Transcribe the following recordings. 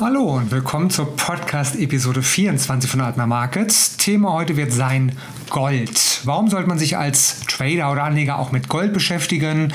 Hallo und willkommen zur Podcast-Episode 24 von Altmer Markets. Thema heute wird sein Gold. Warum sollte man sich als Trader oder Anleger auch mit Gold beschäftigen?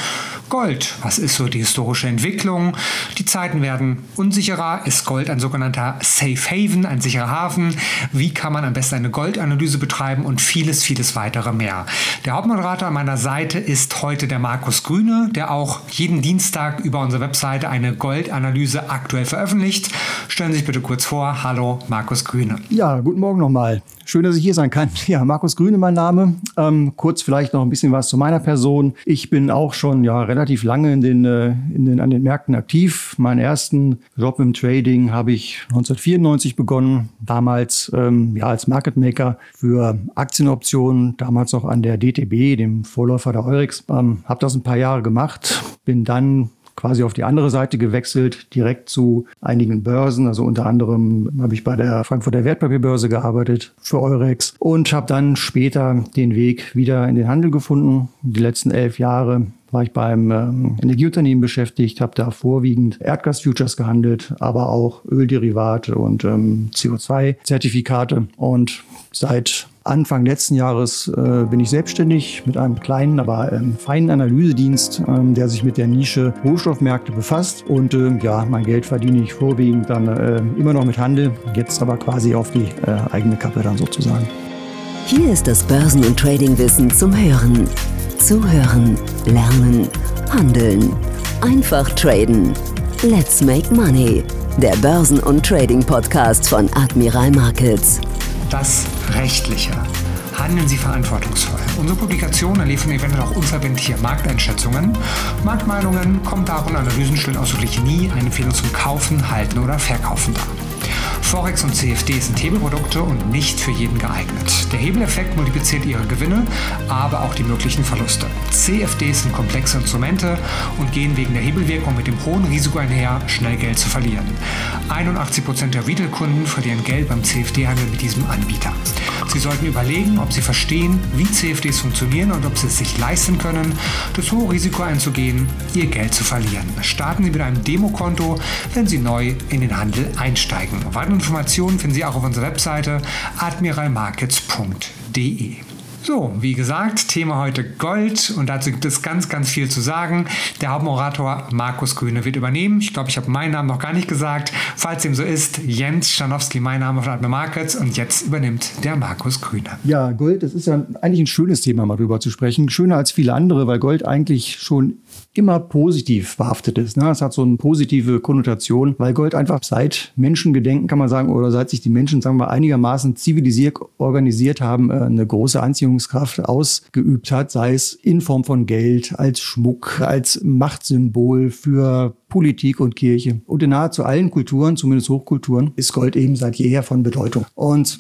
Gold, was ist so die historische Entwicklung? Die Zeiten werden unsicherer. Ist Gold ein sogenannter Safe Haven, ein sicherer Hafen? Wie kann man am besten eine Goldanalyse betreiben und vieles, vieles weitere mehr? Der Hauptmoderator an meiner Seite ist heute der Markus Grüne, der auch jeden Dienstag über unsere Webseite eine Goldanalyse aktuell veröffentlicht. Stellen Sie sich bitte kurz vor. Hallo, Markus Grüne. Ja, guten Morgen nochmal. Schön, dass ich hier sein kann. Ja, Markus Grüne mein Name. Ähm, kurz vielleicht noch ein bisschen was zu meiner Person. Ich bin auch schon ja relativ lange in den, äh, in den, an den Märkten aktiv. Meinen ersten Job im Trading habe ich 1994 begonnen. Damals ähm, ja als Market Maker für Aktienoptionen. Damals noch an der DTB, dem Vorläufer der Eurex. Ähm, habe das ein paar Jahre gemacht. Bin dann quasi auf die andere Seite gewechselt, direkt zu einigen Börsen. Also unter anderem habe ich bei der Frankfurter Wertpapierbörse gearbeitet für Eurex und habe dann später den Weg wieder in den Handel gefunden. Die letzten elf Jahre war ich beim ähm, Energieunternehmen beschäftigt, habe da vorwiegend Erdgas-Futures gehandelt, aber auch Ölderivate und ähm, CO2-Zertifikate. Und seit Anfang letzten Jahres äh, bin ich selbstständig mit einem kleinen, aber ähm, feinen Analysedienst, ähm, der sich mit der Nische Rohstoffmärkte befasst. Und äh, ja, mein Geld verdiene ich vorwiegend dann äh, immer noch mit Handel, jetzt aber quasi auf die äh, eigene Kappe dann sozusagen. Hier ist das Börsen- und Tradingwissen zum Hören. Zuhören, lernen, handeln. Einfach traden. Let's make money. Der Börsen- und Trading-Podcast von Admiral Markets. Das Rechtliche. Handeln Sie verantwortungsvoll. Unsere Publikationen liefern eventuell auch unverbindliche Markteinschätzungen. Marktmeinungen, Kommentare und Analysen stellen ausdrücklich nie eine Empfehlung zum Kaufen, Halten oder Verkaufen dar. Forex und CFD sind Hebelprodukte und nicht für jeden geeignet. Der Hebeleffekt multipliziert ihre Gewinne, aber auch die möglichen Verluste. CFDs sind komplexe Instrumente und gehen wegen der Hebelwirkung mit dem hohen Risiko einher, schnell Geld zu verlieren. 81% der Retail-Kunden verlieren Geld beim CFD-Handel mit diesem Anbieter. Sie sollten überlegen, ob Sie verstehen, wie CFDs funktionieren und ob Sie es sich leisten können, das hohe Risiko einzugehen, Ihr Geld zu verlieren. Starten Sie mit einem Demokonto, wenn Sie neu in den Handel einsteigen. Weitere Informationen finden Sie auch auf unserer Webseite admiralmarkets.de. So, wie gesagt, Thema heute Gold und dazu gibt es ganz, ganz viel zu sagen. Der Hauptmoderator Markus Grüne wird übernehmen. Ich glaube, ich habe meinen Namen noch gar nicht gesagt. Falls dem so ist, Jens Schanowski, mein Name von Admiral Markets und jetzt übernimmt der Markus Grüne. Ja, Gold, das ist ja eigentlich ein schönes Thema, mal drüber zu sprechen. Schöner als viele andere, weil Gold eigentlich schon immer positiv behaftet ist. Ne? Es hat so eine positive Konnotation, weil Gold einfach seit Menschengedenken, kann man sagen, oder seit sich die Menschen, sagen wir, einigermaßen zivilisiert organisiert haben, äh, eine große Anziehung Anziehungskraft ausgeübt hat, sei es in Form von Geld, als Schmuck, als Machtsymbol für Politik und Kirche. Und in nahezu allen Kulturen, zumindest Hochkulturen, ist Gold eben seit jeher von Bedeutung. Und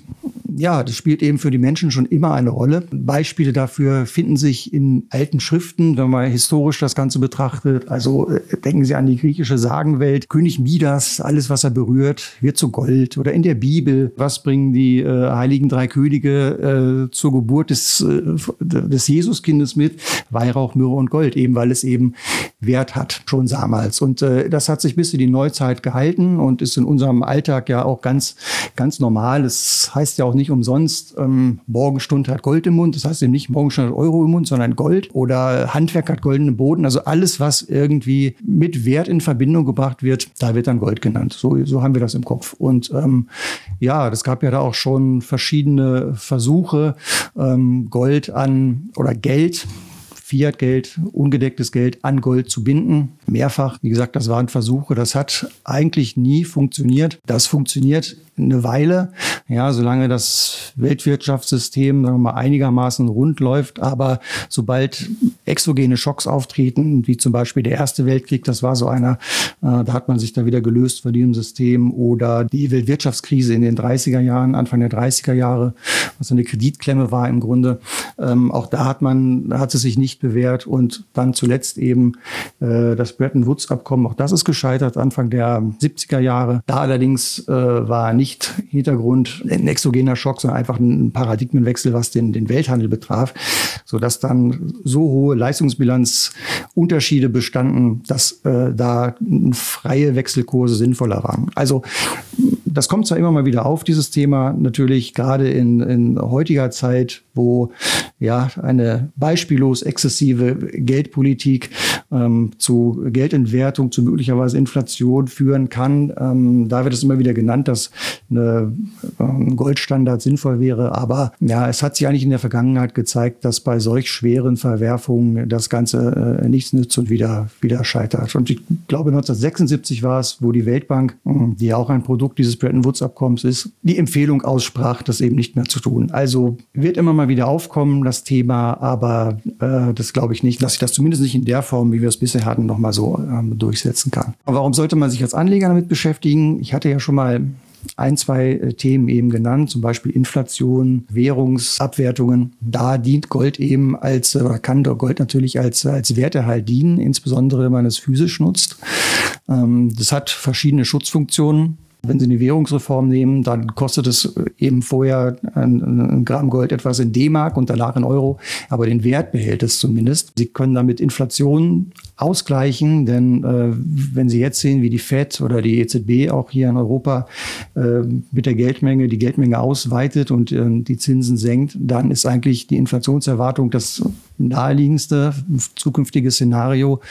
ja, das spielt eben für die Menschen schon immer eine Rolle. Beispiele dafür finden sich in alten Schriften, wenn man historisch das Ganze betrachtet. Also äh, denken Sie an die griechische Sagenwelt. König Midas, alles, was er berührt, wird zu Gold. Oder in der Bibel, was bringen die äh, heiligen drei Könige äh, zur Geburt des, äh, des Jesuskindes mit? Weihrauch, Myrrhe und Gold, eben weil es eben Wert hat, schon damals. Und äh, das hat sich bis in die Neuzeit gehalten und ist in unserem Alltag ja auch ganz, ganz normal. Es heißt ja auch nicht umsonst, ähm, Morgenstund hat Gold im Mund. Das heißt eben nicht Morgenstund hat Euro im Mund, sondern Gold. Oder Handwerk hat goldenen Boden. Also alles, was irgendwie mit Wert in Verbindung gebracht wird, da wird dann Gold genannt. So, so haben wir das im Kopf. Und ähm, ja, das gab ja da auch schon verschiedene Versuche, ähm, Gold an oder Geld Fiat-Geld, ungedecktes Geld an Gold zu binden. Mehrfach, wie gesagt, das waren Versuche. Das hat eigentlich nie funktioniert. Das funktioniert eine Weile, ja, solange das Weltwirtschaftssystem sagen wir mal, einigermaßen rund läuft. Aber sobald exogene Schocks auftreten, wie zum Beispiel der Erste Weltkrieg, das war so einer, äh, da hat man sich da wieder gelöst von diesem System oder die Weltwirtschaftskrise in den 30er Jahren, Anfang der 30er Jahre, was eine Kreditklemme war im Grunde. Ähm, auch da hat man, hat es sich nicht bewährt und dann zuletzt eben äh, das Bretton Woods-Abkommen. Auch das ist gescheitert Anfang der 70er Jahre. Da allerdings äh, war nicht Hintergrund ein exogener Schock, sondern einfach ein Paradigmenwechsel, was den, den Welthandel betraf, sodass dann so hohe Leistungsbilanzunterschiede bestanden, dass äh, da freie Wechselkurse sinnvoller waren. Also das kommt zwar immer mal wieder auf, dieses Thema, natürlich gerade in, in heutiger Zeit, wo ja eine beispiellos exzessive Geldpolitik ähm, zu Geldentwertung, zu möglicherweise Inflation führen kann. Ähm, da wird es immer wieder genannt, dass eine, ein Goldstandard sinnvoll wäre. Aber ja, es hat sich eigentlich in der Vergangenheit gezeigt, dass bei solch schweren Verwerfungen das Ganze äh, nichts nützt und wieder, wieder scheitert. Und ich glaube, 1976 war es, wo die Weltbank, die auch ein Produkt dieses Bretton Woods-Abkommens ist, die Empfehlung aussprach, das eben nicht mehr zu tun. Also wird immer mal wieder aufkommen, das Thema, aber äh, das glaube ich nicht, dass sich das zumindest nicht in der Form, wie wir es bisher hatten, nochmal so ähm, durchsetzen kann. Aber warum sollte man sich als Anleger damit beschäftigen? Ich hatte ja schon mal ein, zwei äh, Themen eben genannt, zum Beispiel Inflation, Währungsabwertungen. Da dient Gold eben als, äh, oder kann Gold natürlich als, als Werterhalt dienen, insbesondere wenn man es physisch nutzt. Ähm, das hat verschiedene Schutzfunktionen. Wenn Sie eine Währungsreform nehmen, dann kostet es eben vorher ein, ein Gramm Gold etwas in D-Mark und danach in Euro, aber den Wert behält es zumindest. Sie können damit Inflation ausgleichen, denn äh, wenn Sie jetzt sehen, wie die Fed oder die EZB auch hier in Europa äh, mit der Geldmenge die Geldmenge ausweitet und äh, die Zinsen senkt, dann ist eigentlich die Inflationserwartung das naheliegendste zukünftige Szenario.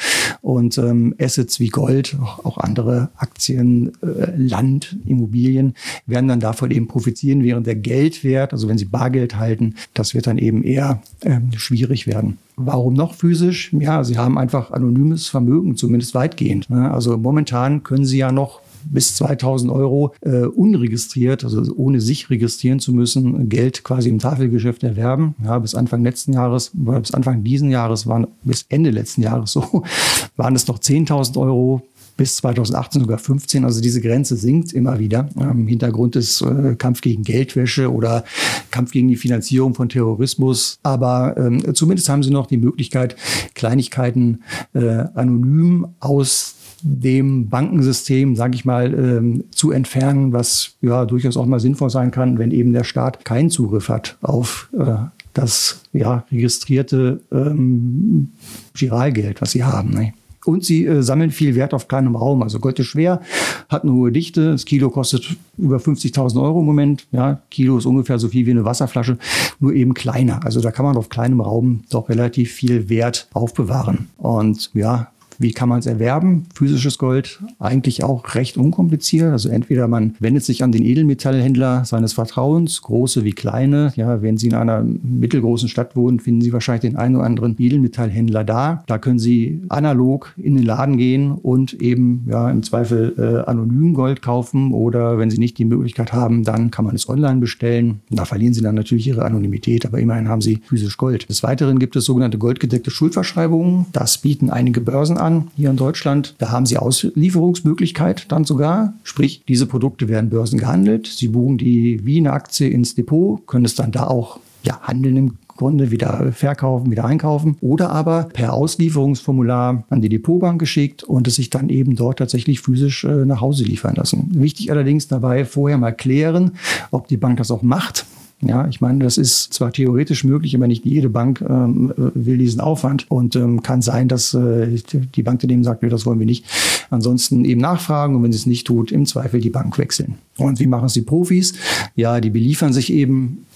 Und ähm, Assets wie Gold, auch andere Aktien, äh, Land, Immobilien werden dann davon eben profitieren, während der Geldwert, also wenn Sie Bargeld halten, das wird dann eben eher ähm, schwierig werden. Warum noch physisch? Ja, Sie haben einfach anonymes Vermögen, zumindest weitgehend. Ne? Also momentan können Sie ja noch bis 2000 Euro äh, unregistriert, also ohne sich registrieren zu müssen, Geld quasi im Tafelgeschäft erwerben. Ja, bis Anfang letzten Jahres, bis Anfang diesen Jahres waren, bis Ende letzten Jahres so, waren es noch 10.000 Euro bis 2018 sogar 15. Also diese Grenze sinkt immer wieder. Ähm, Hintergrund ist äh, Kampf gegen Geldwäsche oder Kampf gegen die Finanzierung von Terrorismus. Aber ähm, zumindest haben sie noch die Möglichkeit, Kleinigkeiten äh, anonym aus dem Bankensystem, sage ich mal, ähm, zu entfernen, was ja durchaus auch mal sinnvoll sein kann, wenn eben der Staat keinen Zugriff hat auf äh, das ja, registrierte ähm, Giralgeld, was sie haben. Ne? Und sie äh, sammeln viel Wert auf kleinem Raum. Also Gold ist schwer, hat eine hohe Dichte. Das Kilo kostet über 50.000 Euro im Moment. Ja, Kilo ist ungefähr so viel wie eine Wasserflasche, nur eben kleiner. Also da kann man auf kleinem Raum doch relativ viel Wert aufbewahren. Und ja, wie kann man es erwerben? Physisches Gold eigentlich auch recht unkompliziert. Also entweder man wendet sich an den Edelmetallhändler seines Vertrauens, große wie kleine. Ja, wenn Sie in einer mittelgroßen Stadt wohnen, finden Sie wahrscheinlich den einen oder anderen Edelmetallhändler da. Da können Sie analog in den Laden gehen und eben ja im Zweifel äh, anonym Gold kaufen oder wenn Sie nicht die Möglichkeit haben, dann kann man es online bestellen. Da verlieren Sie dann natürlich Ihre Anonymität, aber immerhin haben Sie physisch Gold. Des Weiteren gibt es sogenannte goldgedeckte Schuldverschreibungen. Das bieten einige Börsen an an hier in Deutschland. Da haben sie Auslieferungsmöglichkeit dann sogar. Sprich, diese Produkte werden Börsen gehandelt. Sie buchen die wie eine Aktie ins Depot, können es dann da auch ja, handeln im Grunde wieder verkaufen, wieder einkaufen oder aber per Auslieferungsformular an die Depotbank geschickt und es sich dann eben dort tatsächlich physisch äh, nach Hause liefern lassen. Wichtig allerdings dabei vorher mal klären, ob die Bank das auch macht. Ja, ich meine, das ist zwar theoretisch möglich, aber nicht jede Bank ähm, will diesen Aufwand und ähm, kann sein, dass äh, die Bank daneben sagt, nee, das wollen wir nicht. Ansonsten eben nachfragen und wenn sie es nicht tut, im Zweifel die Bank wechseln. Und wie machen es die Profis? Ja, die beliefern sich eben,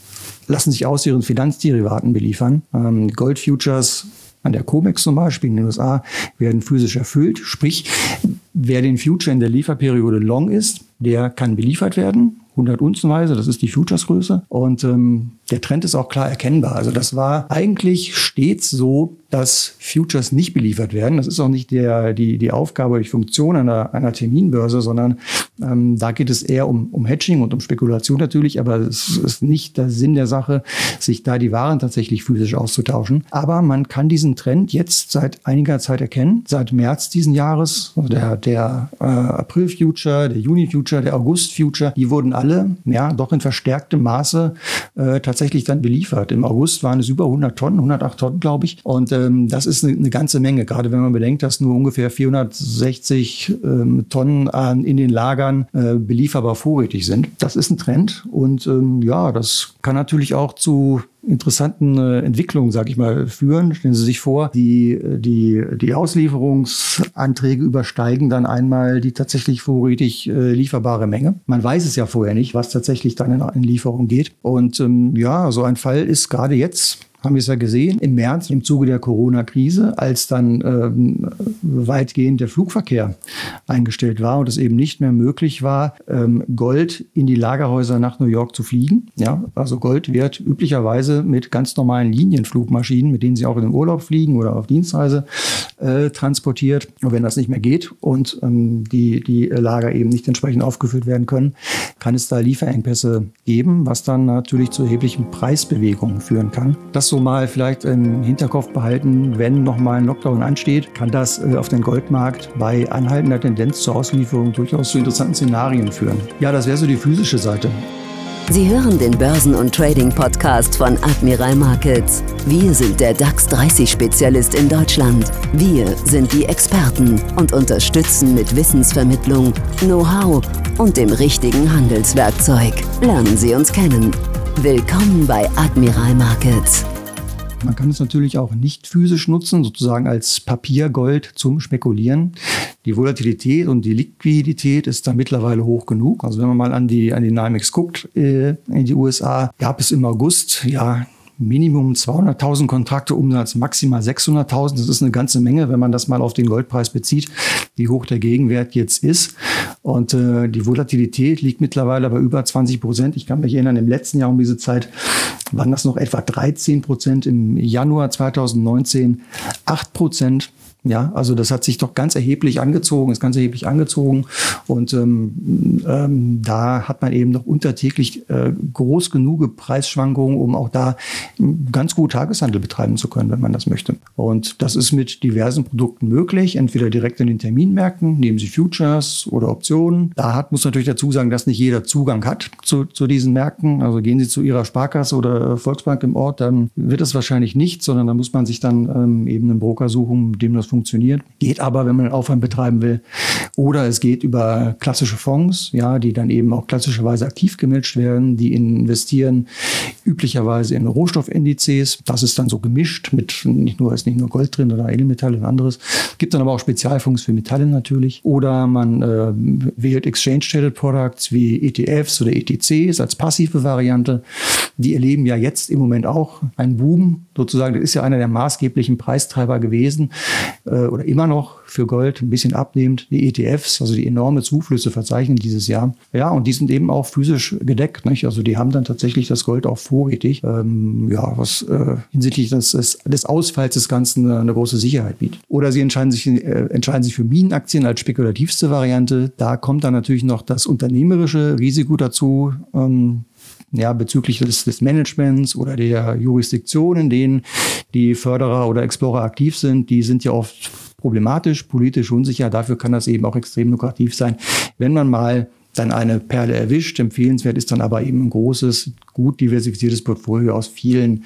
lassen sich aus ihren Finanzderivaten beliefern. Ähm, Gold Futures an der COMEX zum Beispiel in den USA werden physisch erfüllt. Sprich, wer den Future in der Lieferperiode long ist, der kann beliefert werden. 100 Unzenweise, das ist die Futuresgröße. Und ähm, der Trend ist auch klar erkennbar. Also das war eigentlich stets so, dass Futures nicht beliefert werden. Das ist auch nicht der, die, die Aufgabe, die Funktion einer, einer Terminbörse, sondern ähm, da geht es eher um, um Hedging und um Spekulation natürlich, aber es ist nicht der Sinn der Sache, sich da die Waren tatsächlich physisch auszutauschen. Aber man kann diesen Trend jetzt seit einiger Zeit erkennen. Seit März diesen Jahres, also der, der äh, April-Future, der Juni-Future, der August-Future, die wurden alle ja doch in verstärktem Maße äh, tatsächlich tatsächlich dann beliefert. Im August waren es über 100 Tonnen, 108 Tonnen, glaube ich. Und ähm, das ist eine, eine, ganze Menge, gerade wenn man bedenkt, dass nur ungefähr 460 ähm, Tonnen an, in den Lagern äh, belieferbar vorrätig sind. Das ist ein Trend und ähm, ja, das kann natürlich auch zu interessanten äh, Entwicklungen, sage ich mal, führen. Stellen Sie sich vor, die, die, die Auslieferungsanträge übersteigen dann einmal die tatsächlich vorrätig äh, lieferbare Menge. Man weiß es ja vorher nicht, was tatsächlich dann in, in Lieferung geht. Und ähm, ja, so ein Fall ist gerade jetzt haben wir es ja gesehen, im März im Zuge der Corona-Krise, als dann ähm, weitgehend der Flugverkehr eingestellt war und es eben nicht mehr möglich war, ähm, Gold in die Lagerhäuser nach New York zu fliegen. Ja, also Gold wird üblicherweise mit ganz normalen Linienflugmaschinen, mit denen Sie auch in den Urlaub fliegen oder auf Dienstreise, äh, transportiert. Und wenn das nicht mehr geht und ähm, die, die Lager eben nicht entsprechend aufgefüllt werden können, kann es da Lieferengpässe geben, was dann natürlich zu erheblichen Preisbewegungen führen kann. Das so mal vielleicht im Hinterkopf behalten, wenn nochmal ein Lockdown ansteht, kann das äh, auf den Goldmarkt bei anhaltender Tendenz zur Auslieferung durchaus zu interessanten Szenarien führen. Ja, das wäre so die physische Seite. Sie hören den Börsen- und Trading-Podcast von Admiral Markets. Wir sind der DAX 30-Spezialist in Deutschland. Wir sind die Experten und unterstützen mit Wissensvermittlung, Know-how und dem richtigen Handelswerkzeug. Lernen Sie uns kennen. Willkommen bei Admiral Markets. Man kann es natürlich auch nicht physisch nutzen, sozusagen als Papiergold zum Spekulieren. Die Volatilität und die Liquidität ist da mittlerweile hoch genug. Also wenn man mal an die, an die NYMEX guckt äh, in die USA, gab es im August ja Minimum 200.000 Kontrakte Umsatz, maximal 600.000. Das ist eine ganze Menge, wenn man das mal auf den Goldpreis bezieht, wie hoch der Gegenwert jetzt ist. Und äh, die Volatilität liegt mittlerweile bei über 20 Prozent. Ich kann mich erinnern, im letzten Jahr um diese Zeit waren das noch etwa 13 Prozent, im Januar 2019 8 Prozent. Ja, also das hat sich doch ganz erheblich angezogen, ist ganz erheblich angezogen. Und ähm, ähm, da hat man eben noch untertäglich äh, groß genug Preisschwankungen, um auch da ganz gut Tageshandel betreiben zu können, wenn man das möchte. Und das ist mit diversen Produkten möglich, entweder direkt in den Terminmärkten, nehmen Sie Futures oder Optionen. Da hat, muss natürlich dazu sagen, dass nicht jeder Zugang hat zu, zu diesen Märkten. Also gehen Sie zu Ihrer Sparkasse oder Volksbank im Ort, dann wird es wahrscheinlich nicht, sondern da muss man sich dann ähm, eben einen Broker suchen, dem das funktioniert. Geht aber, wenn man Aufwand betreiben will. Oder es geht über klassische Fonds, ja, die dann eben auch klassischerweise aktiv gematcht werden, die investieren üblicherweise in Rohstoffindizes. Das ist dann so gemischt mit nicht nur ist nicht nur Gold drin oder Edelmetalle und anderes. Gibt dann aber auch Spezialfonds für Metalle natürlich. Oder man äh, wählt Exchange Traded Products wie ETFs oder ETCs als passive Variante. Die erleben ja jetzt im Moment auch einen Boom sozusagen. Das ist ja einer der maßgeblichen Preistreiber gewesen äh, oder immer noch für Gold ein bisschen abnehmend. Die ETFs, also die enorme Zuflüsse verzeichnen dieses Jahr. Ja, und die sind eben auch physisch gedeckt. Nicht? Also die haben dann tatsächlich das Gold auch vorrätig, ähm, ja, was äh, hinsichtlich des, des Ausfalls des Ganzen eine große Sicherheit bietet. Oder sie entscheiden sich, äh, entscheiden sich für Minenaktien als spekulativste Variante. Da kommt dann natürlich noch das unternehmerische Risiko dazu. Ähm, ja, bezüglich des, des Managements oder der Jurisdiktion, in denen die Förderer oder Explorer aktiv sind, die sind ja oft problematisch, politisch unsicher. Dafür kann das eben auch extrem lukrativ sein, wenn man mal dann eine Perle erwischt. Empfehlenswert ist dann aber eben ein großes, gut diversifiziertes Portfolio aus vielen,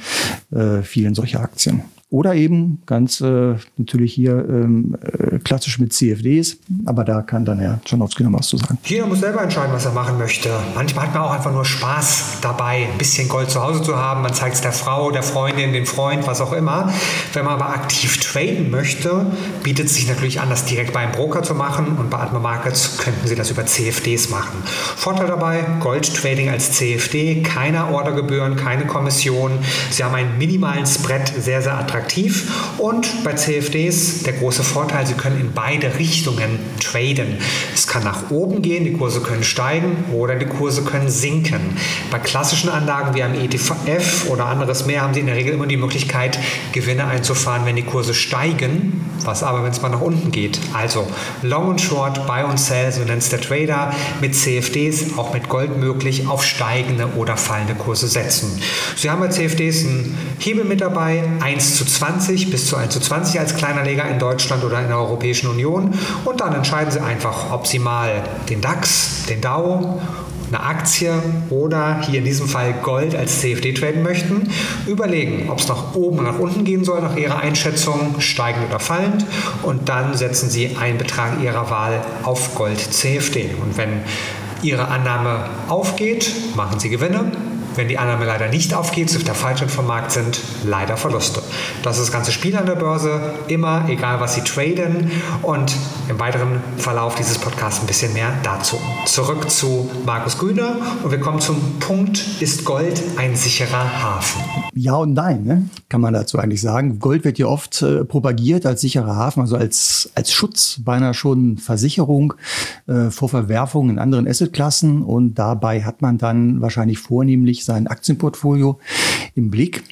äh, vielen solcher Aktien. Oder eben ganz äh, natürlich hier ähm, äh, klassisch mit CFDs, aber da kann dann Herr Czarnowski noch was zu sagen. Jeder muss selber entscheiden, was er machen möchte. Manchmal hat man auch einfach nur Spaß dabei, ein bisschen Gold zu Hause zu haben. Man zeigt es der Frau, der Freundin, dem Freund, was auch immer. Wenn man aber aktiv traden möchte, bietet es sich natürlich an, das direkt bei einem Broker zu machen und bei Atma Markets könnten Sie das über CFDs machen. Vorteil dabei, Gold-Trading als CFD, keine Ordergebühren, keine Kommission. Sie haben einen minimalen Spread, sehr, sehr attraktiv attraktiv. Und bei CFDs der große Vorteil, sie können in beide Richtungen traden. Es kann nach oben gehen, die Kurse können steigen oder die Kurse können sinken. Bei klassischen Anlagen wie einem ETF oder anderes mehr haben sie in der Regel immer die Möglichkeit, Gewinne einzufahren, wenn die Kurse steigen. Was aber, wenn es mal nach unten geht? Also Long und Short, Buy und Sell, so nennt es der Trader, mit CFDs, auch mit Gold möglich, auf steigende oder fallende Kurse setzen. Sie haben bei CFDs einen Hebel mit dabei, 1 zu 20 bis zu 1 zu 20 als kleiner Leger in Deutschland oder in der Europäischen Union und dann entscheiden Sie einfach, ob Sie mal den DAX, den DAO eine Aktie oder hier in diesem Fall Gold als CFD traden möchten, überlegen, ob es nach oben oder nach unten gehen soll nach Ihrer Einschätzung, steigend oder fallend und dann setzen Sie einen Betrag Ihrer Wahl auf Gold CFD. Und wenn Ihre Annahme aufgeht, machen Sie Gewinne. Wenn die Annahme leider nicht aufgeht, auf der falschen vom Markt sind, leider Verluste. Das ist das ganze Spiel an der Börse, immer, egal was Sie traden. Und im weiteren Verlauf dieses Podcasts ein bisschen mehr dazu. Zurück zu Markus Grüner und wir kommen zum Punkt, ist Gold ein sicherer Hafen? Ja und nein, ne? kann man dazu eigentlich sagen. Gold wird ja oft äh, propagiert als sicherer Hafen, also als, als Schutz, beinahe schon Versicherung äh, vor Verwerfungen in anderen Assetklassen. Und dabei hat man dann wahrscheinlich vornehmlich sein Aktienportfolio im Blick.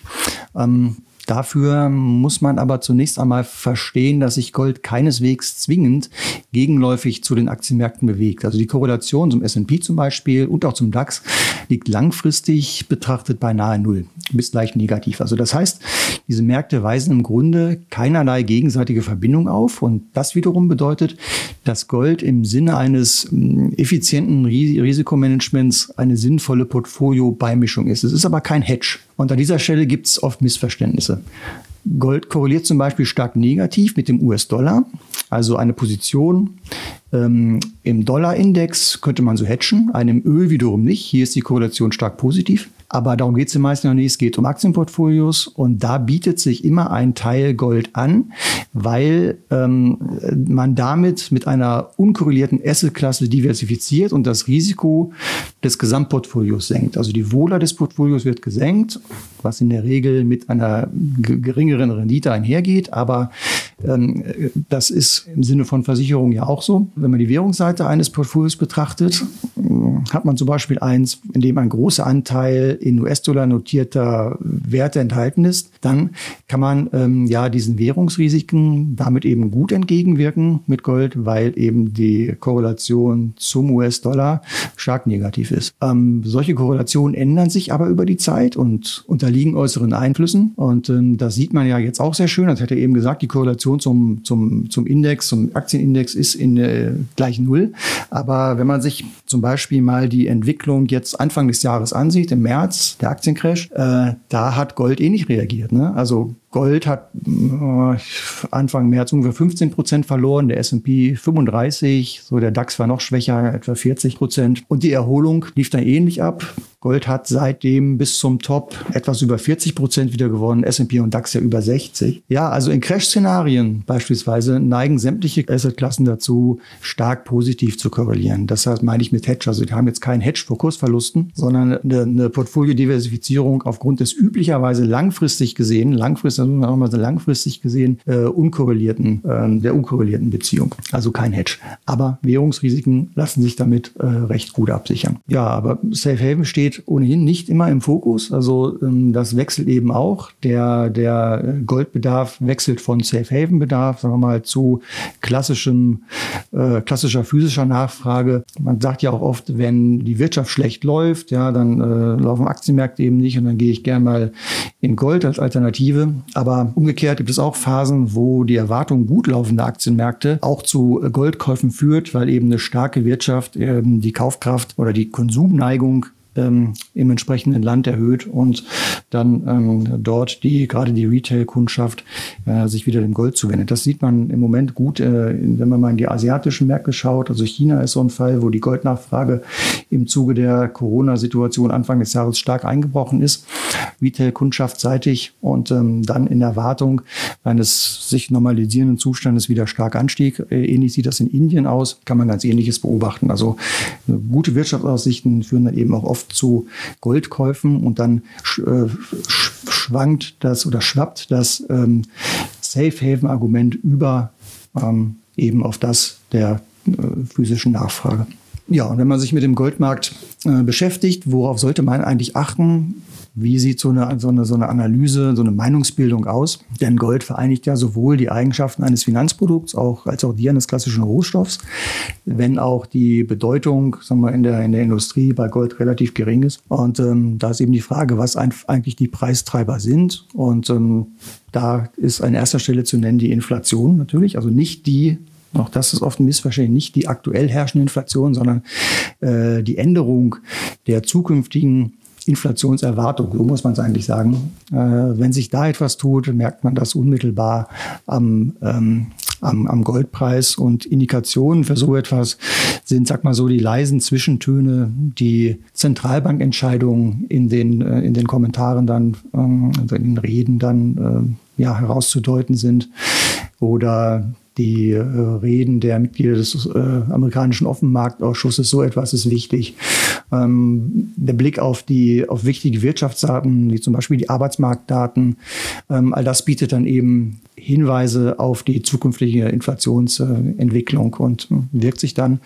Ähm, Dafür muss man aber zunächst einmal verstehen, dass sich Gold keineswegs zwingend gegenläufig zu den Aktienmärkten bewegt. Also die Korrelation zum S&P zum Beispiel und auch zum DAX liegt langfristig betrachtet beinahe null, bis leicht negativ. Also das heißt, diese Märkte weisen im Grunde keinerlei gegenseitige Verbindung auf und das wiederum bedeutet, dass Gold im Sinne eines hm, effizienten Risikomanagements eine sinnvolle Portfolio-Beimischung ist. Es ist aber kein Hedge. Und an dieser Stelle gibt es oft Missverständnisse. Gold korreliert zum Beispiel stark negativ mit dem US-Dollar. Also eine Position ähm, im Dollar-Index könnte man so hatchen, einem Öl wiederum nicht. Hier ist die Korrelation stark positiv. Aber darum geht es den meisten noch nicht. Es geht um Aktienportfolios und da bietet sich immer ein Teil Gold an, weil ähm, man damit mit einer unkorrelierten Assetklasse diversifiziert und das Risiko des Gesamtportfolios senkt. Also die Wohler des Portfolios wird gesenkt, was in der Regel mit einer geringeren Rendite einhergeht. Aber das ist im Sinne von Versicherung ja auch so. Wenn man die Währungsseite eines Portfolios betrachtet, hat man zum Beispiel eins, in dem ein großer Anteil in US-Dollar notierter Werte enthalten ist, dann kann man ähm, ja diesen Währungsrisiken damit eben gut entgegenwirken mit Gold, weil eben die Korrelation zum US-Dollar stark negativ ist. Ähm, solche Korrelationen ändern sich aber über die Zeit und unterliegen äußeren Einflüssen. Und ähm, das sieht man ja jetzt auch sehr schön. Das hätte eben gesagt, die Korrelation zum, zum, zum Index, zum Aktienindex ist in äh, gleich Null. Aber wenn man sich zum Beispiel mal die Entwicklung jetzt Anfang des Jahres ansieht, im März, der Aktiencrash, äh, da hat Gold eh nicht reagiert. Ne? Also Gold hat äh, Anfang März ungefähr 15 Prozent verloren, der S&P 35, so der DAX war noch schwächer, etwa 40 Prozent. Und die Erholung lief dann ähnlich ab. Gold hat seitdem bis zum Top etwas über 40 Prozent wieder gewonnen, S&P und DAX ja über 60. Ja, also in Crash-Szenarien beispielsweise neigen sämtliche Assetklassen dazu, stark positiv zu korrelieren. Das heißt, meine ich mit Hedge. Also wir haben jetzt keinen Hedge vor Kursverlusten, sondern eine, eine Portfoliodiversifizierung aufgrund des üblicherweise langfristig gesehen, langfristig das auch mal so langfristig gesehen, äh, unkorrelierten, äh, der unkorrelierten Beziehung. Also kein Hedge. Aber Währungsrisiken lassen sich damit äh, recht gut absichern. Ja, aber Safe Haven steht ohnehin nicht immer im Fokus. Also ähm, das wechselt eben auch. Der, der Goldbedarf wechselt von Safe Haven Bedarf, sagen wir mal, zu klassischem, äh, klassischer physischer Nachfrage. Man sagt ja auch oft, wenn die Wirtschaft schlecht läuft, ja, dann äh, laufen Aktienmärkte eben nicht und dann gehe ich gerne mal in Gold als Alternative. Aber umgekehrt gibt es auch Phasen, wo die Erwartung gut laufender Aktienmärkte auch zu Goldkäufen führt, weil eben eine starke Wirtschaft ähm, die Kaufkraft oder die Konsumneigung ähm, im entsprechenden Land erhöht und dann ähm, dort die gerade die Retail-Kundschaft äh, sich wieder dem Gold zuwendet. Das sieht man im Moment gut, äh, wenn man mal in die asiatischen Märkte schaut. Also China ist so ein Fall, wo die Goldnachfrage im Zuge der Corona-Situation Anfang des Jahres stark eingebrochen ist, Retail-Kundschaftsseitig und ähm, dann in Erwartung eines sich normalisierenden Zustandes wieder stark anstieg. Äh, ähnlich sieht das in Indien aus, kann man ganz Ähnliches beobachten. Also äh, gute Wirtschaftsaussichten führen dann eben auch oft oft zu Goldkäufen und dann äh, schwankt das oder schwappt das ähm, Safe Haven Argument über ähm, eben auf das der äh, physischen Nachfrage. Ja, und wenn man sich mit dem Goldmarkt äh, beschäftigt, worauf sollte man eigentlich achten? Wie sieht so eine, so, eine, so eine Analyse, so eine Meinungsbildung aus? Denn Gold vereinigt ja sowohl die Eigenschaften eines Finanzprodukts auch, als auch die eines klassischen Rohstoffs, wenn auch die Bedeutung sagen wir, in, der, in der Industrie bei Gold relativ gering ist. Und ähm, da ist eben die Frage, was ein, eigentlich die Preistreiber sind. Und ähm, da ist an erster Stelle zu nennen die Inflation natürlich, also nicht die auch das ist oft ein Missverständnis, nicht die aktuell herrschende Inflation, sondern äh, die Änderung der zukünftigen Inflationserwartung, so muss man es eigentlich sagen. Äh, wenn sich da etwas tut, merkt man das unmittelbar am, ähm, am, am Goldpreis. Und Indikationen für so etwas sind, sag mal so, die leisen Zwischentöne, die Zentralbankentscheidungen in den, äh, in den Kommentaren dann, ähm, also in den Reden dann äh, ja, herauszudeuten sind. Oder die äh, Reden der Mitglieder des äh, amerikanischen Offenmarktausschusses, so etwas ist wichtig. Ähm, der Blick auf die auf wichtige Wirtschaftsdaten, wie zum Beispiel die Arbeitsmarktdaten, ähm, all das bietet dann eben Hinweise auf die zukünftige Inflationsentwicklung und wirkt sich dann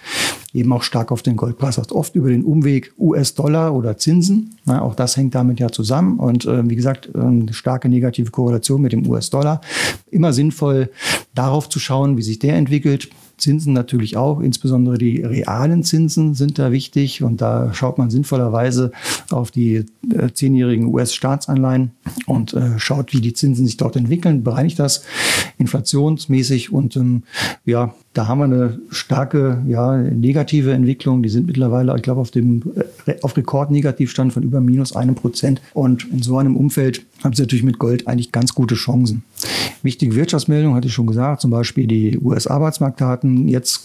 eben auch stark auf den Goldpreis aus. Oft über den Umweg US-Dollar oder Zinsen. Na, auch das hängt damit ja zusammen. Und äh, wie gesagt, äh, starke negative Korrelation mit dem US-Dollar. Immer sinnvoll, darauf zu schauen, wie sich der entwickelt. Zinsen natürlich auch, insbesondere die realen Zinsen sind da wichtig. Und da schaut man sinnvollerweise auf die äh, zehnjährigen US-Staatsanleihen und äh, schaut, wie die Zinsen sich dort entwickeln, bereinigt das inflationsmäßig und ähm, ja, da haben wir eine starke, ja, negative Entwicklung. Die sind mittlerweile, ich glaube, auf dem äh, auf Rekordnegativstand von über minus einem Prozent. Und in so einem Umfeld haben sie natürlich mit Gold eigentlich ganz gute Chancen. Wichtige Wirtschaftsmeldung hatte ich schon gesagt, zum Beispiel die US-Arbeitsmarktdaten. Jetzt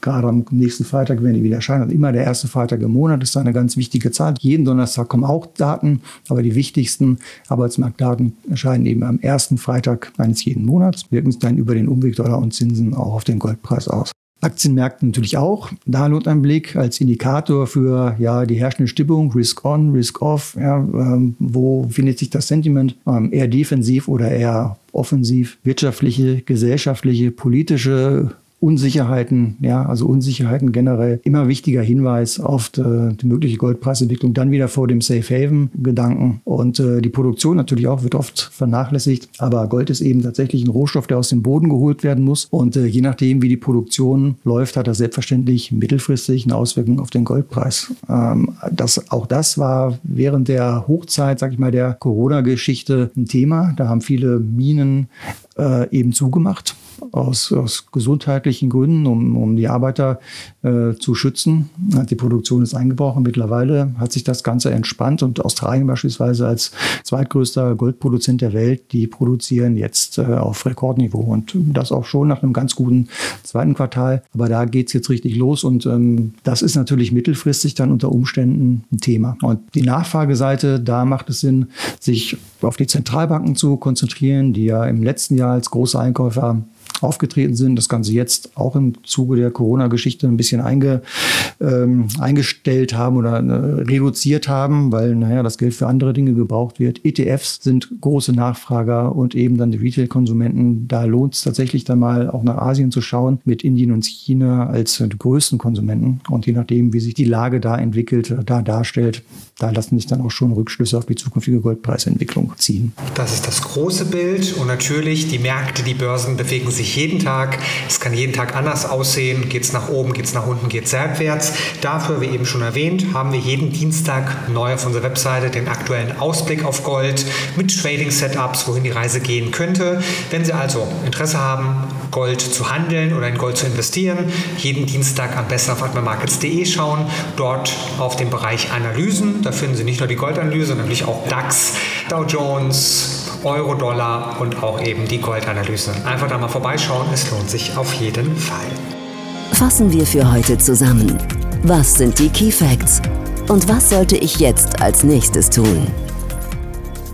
gerade am nächsten Freitag werden die wieder erscheinen. Also immer der erste Freitag im Monat ist eine ganz wichtige Zahl. Jeden Donnerstag kommen auch Daten, aber die wichtigsten Arbeitsmarktdaten erscheinen eben am ersten Freitag eines jeden Monats, wirken sich dann über den Umweg Dollar und Zinsen auch auf den Goldpreis aus. Aktienmärkte natürlich auch. Da lohnt ein Blick als Indikator für ja, die herrschende Stimmung, Risk on, Risk off. Ja, ähm, wo findet sich das Sentiment? Ähm, eher defensiv oder eher offensiv? Wirtschaftliche, gesellschaftliche, politische Unsicherheiten, ja, also Unsicherheiten generell immer wichtiger Hinweis auf die, die mögliche Goldpreisentwicklung. Dann wieder vor dem Safe Haven Gedanken und äh, die Produktion natürlich auch wird oft vernachlässigt, aber Gold ist eben tatsächlich ein Rohstoff, der aus dem Boden geholt werden muss und äh, je nachdem, wie die Produktion läuft, hat das selbstverständlich mittelfristig eine Auswirkung auf den Goldpreis. Ähm, das, auch das war während der Hochzeit, sag ich mal, der Corona-Geschichte ein Thema. Da haben viele Minen äh, eben zugemacht aus, aus gesundheitlichen Gründen, um, um die Arbeiter äh, zu schützen. Die Produktion ist eingebrochen. Mittlerweile hat sich das Ganze entspannt und Australien beispielsweise als zweitgrößter Goldproduzent der Welt, die produzieren jetzt äh, auf Rekordniveau und das auch schon nach einem ganz guten zweiten Quartal. Aber da geht es jetzt richtig los und ähm, das ist natürlich mittelfristig dann unter Umständen ein Thema. Und die Nachfrageseite, da macht es Sinn, sich auf die Zentralbanken zu konzentrieren, die ja im letzten Jahr als große Einkäufer aufgetreten sind. Das Ganze jetzt auch im Zuge der Corona-Geschichte ein bisschen einge, ähm, eingestellt haben oder äh, reduziert haben, weil, naja, das Geld für andere Dinge gebraucht wird. ETFs sind große Nachfrager und eben dann die Retail-Konsumenten. Da lohnt es tatsächlich dann mal auch nach Asien zu schauen, mit Indien und China als äh, die größten Konsumenten. Und je nachdem, wie sich die Lage da entwickelt, äh, da darstellt, da lassen sich dann auch schon Rückschlüsse auf die zukünftige Goldpreisentwicklung ziehen. Das ist das große Bild und natürlich die Märkte, die Börsen bewegen sich jeden Tag. Es kann jeden Tag anders aussehen. Geht es nach oben, geht es nach unten, geht es seitwärts. Dafür, wie eben schon erwähnt, haben wir jeden Dienstag neu auf unserer Webseite den aktuellen Ausblick auf Gold mit Trading-Setups, wohin die Reise gehen könnte. Wenn Sie also Interesse haben, Gold zu handeln oder in Gold zu investieren, jeden Dienstag am besten auf atmamarkets.de schauen. Dort auf dem Bereich Analysen, da finden Sie nicht nur die Goldanalyse, natürlich auch DAX, Dow Jones, Euro, Dollar und auch eben die Goldanalyse. Einfach da mal vorbeischauen, es lohnt sich auf jeden Fall. Fassen wir für heute zusammen. Was sind die Key Facts? Und was sollte ich jetzt als nächstes tun?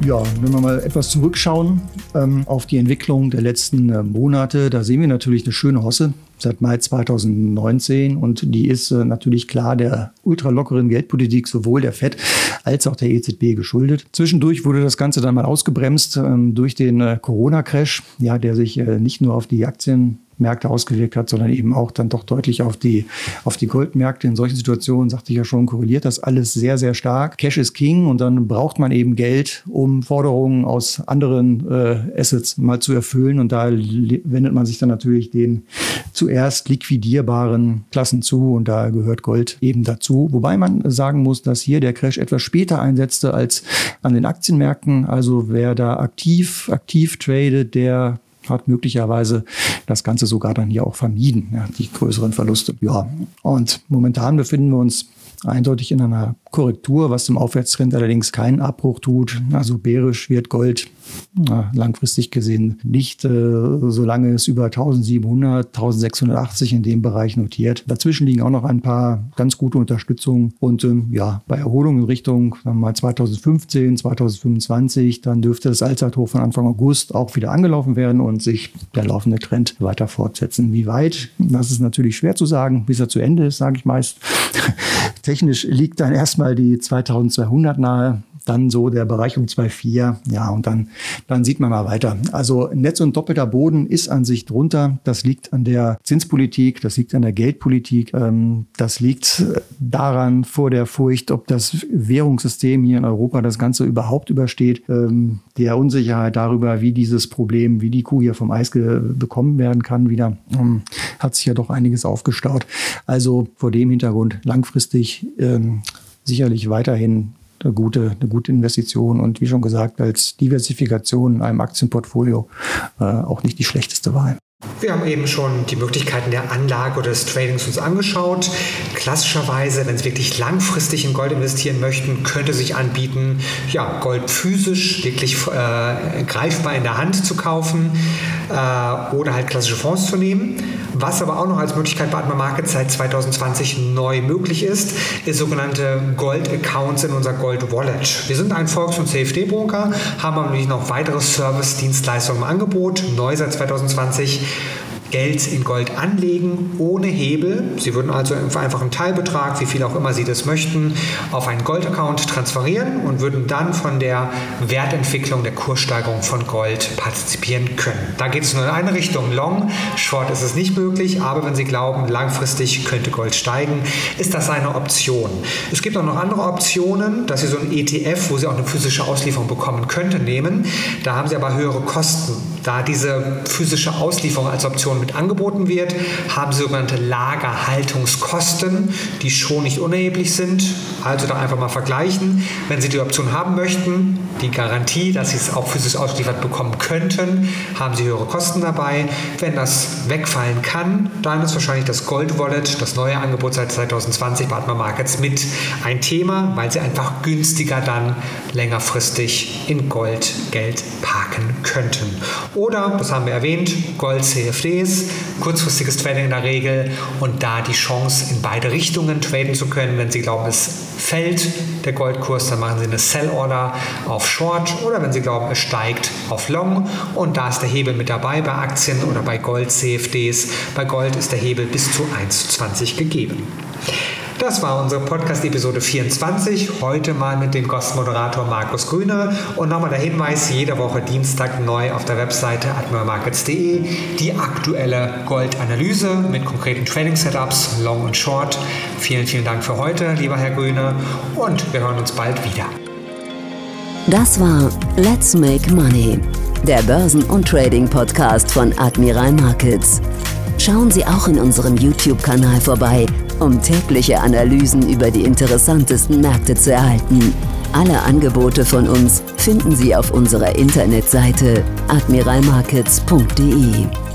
Ja, wenn wir mal etwas zurückschauen ähm, auf die Entwicklung der letzten äh, Monate, da sehen wir natürlich eine schöne Hosse seit Mai 2019 und die ist äh, natürlich klar der ultralockeren Geldpolitik sowohl der FED als auch der EZB geschuldet. Zwischendurch wurde das Ganze dann mal ausgebremst ähm, durch den äh, Corona-Crash, ja, der sich äh, nicht nur auf die Aktien Märkte ausgewirkt hat, sondern eben auch dann doch deutlich auf die, auf die Goldmärkte. In solchen Situationen, sagte ich ja schon, korreliert das alles sehr, sehr stark. Cash is King und dann braucht man eben Geld, um Forderungen aus anderen äh, Assets mal zu erfüllen. Und da wendet man sich dann natürlich den zuerst liquidierbaren Klassen zu und da gehört Gold eben dazu. Wobei man sagen muss, dass hier der Crash etwas später einsetzte als an den Aktienmärkten. Also wer da aktiv, aktiv tradet, der hat möglicherweise das Ganze sogar dann hier auch vermieden, ja, die größeren Verluste. Ja, und momentan befinden wir uns eindeutig in einer Korrektur, was dem Aufwärtstrend allerdings keinen Abbruch tut. Also bärisch wird Gold na, langfristig gesehen nicht, äh, solange es über 1700, 1680 in dem Bereich notiert. Dazwischen liegen auch noch ein paar ganz gute Unterstützungen und ähm, ja, bei Erholung in Richtung mal 2015, 2025, dann dürfte das Allzeithoch von Anfang August auch wieder angelaufen werden und sich der laufende Trend weiter fortsetzen. Wie weit? Das ist natürlich schwer zu sagen, bis er zu Ende ist, sage ich meist. Technisch liegt dann erstmal die 2200 nahe dann so der Bereich um 2,4. Ja, und dann, dann sieht man mal weiter. Also Netz und doppelter Boden ist an sich drunter. Das liegt an der Zinspolitik, das liegt an der Geldpolitik, ähm, das liegt daran vor der Furcht, ob das Währungssystem hier in Europa das Ganze überhaupt übersteht, ähm, der Unsicherheit darüber, wie dieses Problem, wie die Kuh hier vom Eis bekommen werden kann, wieder ähm, hat sich ja doch einiges aufgestaut. Also vor dem Hintergrund langfristig ähm, sicherlich weiterhin eine gute, eine gute Investition und wie schon gesagt, als Diversifikation in einem Aktienportfolio äh, auch nicht die schlechteste Wahl. Wir haben eben schon die Möglichkeiten der Anlage oder des Tradings uns angeschaut. Klassischerweise, wenn Sie wirklich langfristig in Gold investieren möchten, könnte sich anbieten, ja, Gold physisch wirklich äh, greifbar in der Hand zu kaufen äh, oder halt klassische Fonds zu nehmen. Was aber auch noch als Möglichkeit bei Atma Market seit 2020 neu möglich ist, ist sogenannte Gold-Accounts in unser Gold-Wallet. Wir sind ein Volks- und CFD-Broker, haben aber natürlich noch weitere Service-Dienstleistungen im Angebot, neu seit 2020 Geld in Gold anlegen ohne Hebel. Sie würden also einfach einen Teilbetrag, wie viel auch immer Sie das möchten, auf einen Goldaccount transferieren und würden dann von der Wertentwicklung, der Kurssteigerung von Gold partizipieren können. Da geht es nur in eine Richtung. Long, Short ist es nicht möglich, aber wenn Sie glauben, langfristig könnte Gold steigen, ist das eine Option. Es gibt auch noch andere Optionen, dass Sie so ein ETF, wo Sie auch eine physische Auslieferung bekommen könnten, nehmen. Da haben Sie aber höhere Kosten. Da diese physische Auslieferung als Option mit angeboten wird, haben Sie sogenannte Lagerhaltungskosten, die schon nicht unerheblich sind. Also da einfach mal vergleichen. Wenn Sie die Option haben möchten, die Garantie, dass Sie es auch physisch ausgeliefert bekommen könnten, haben Sie höhere Kosten dabei. Wenn das wegfallen kann, dann ist wahrscheinlich das Gold Wallet, das neue Angebot seit 2020 bei Atma Markets mit ein Thema, weil Sie einfach günstiger dann längerfristig in Gold Geld parken könnten. Oder, das haben wir erwähnt, Gold CFDs, kurzfristiges Trading in der Regel und da die Chance in beide Richtungen traden zu können. Wenn Sie glauben, es fällt der Goldkurs, dann machen Sie eine Sell Order auf Short oder wenn Sie glauben, es steigt auf Long und da ist der Hebel mit dabei bei Aktien oder bei Gold CFDs. Bei Gold ist der Hebel bis zu 1 zu 20 gegeben. Das war unsere Podcast-Episode 24. Heute mal mit dem Gastmoderator Markus Grüner. Und nochmal der Hinweis: jede Woche Dienstag neu auf der Webseite admiralmarkets.de die aktuelle Goldanalyse mit konkreten Trading-Setups, Long und Short. Vielen, vielen Dank für heute, lieber Herr Grüner. Und wir hören uns bald wieder. Das war Let's Make Money, der Börsen- und Trading-Podcast von Admiral Markets. Schauen Sie auch in unserem YouTube-Kanal vorbei um tägliche Analysen über die interessantesten Märkte zu erhalten. Alle Angebote von uns finden Sie auf unserer Internetseite admiralmarkets.de.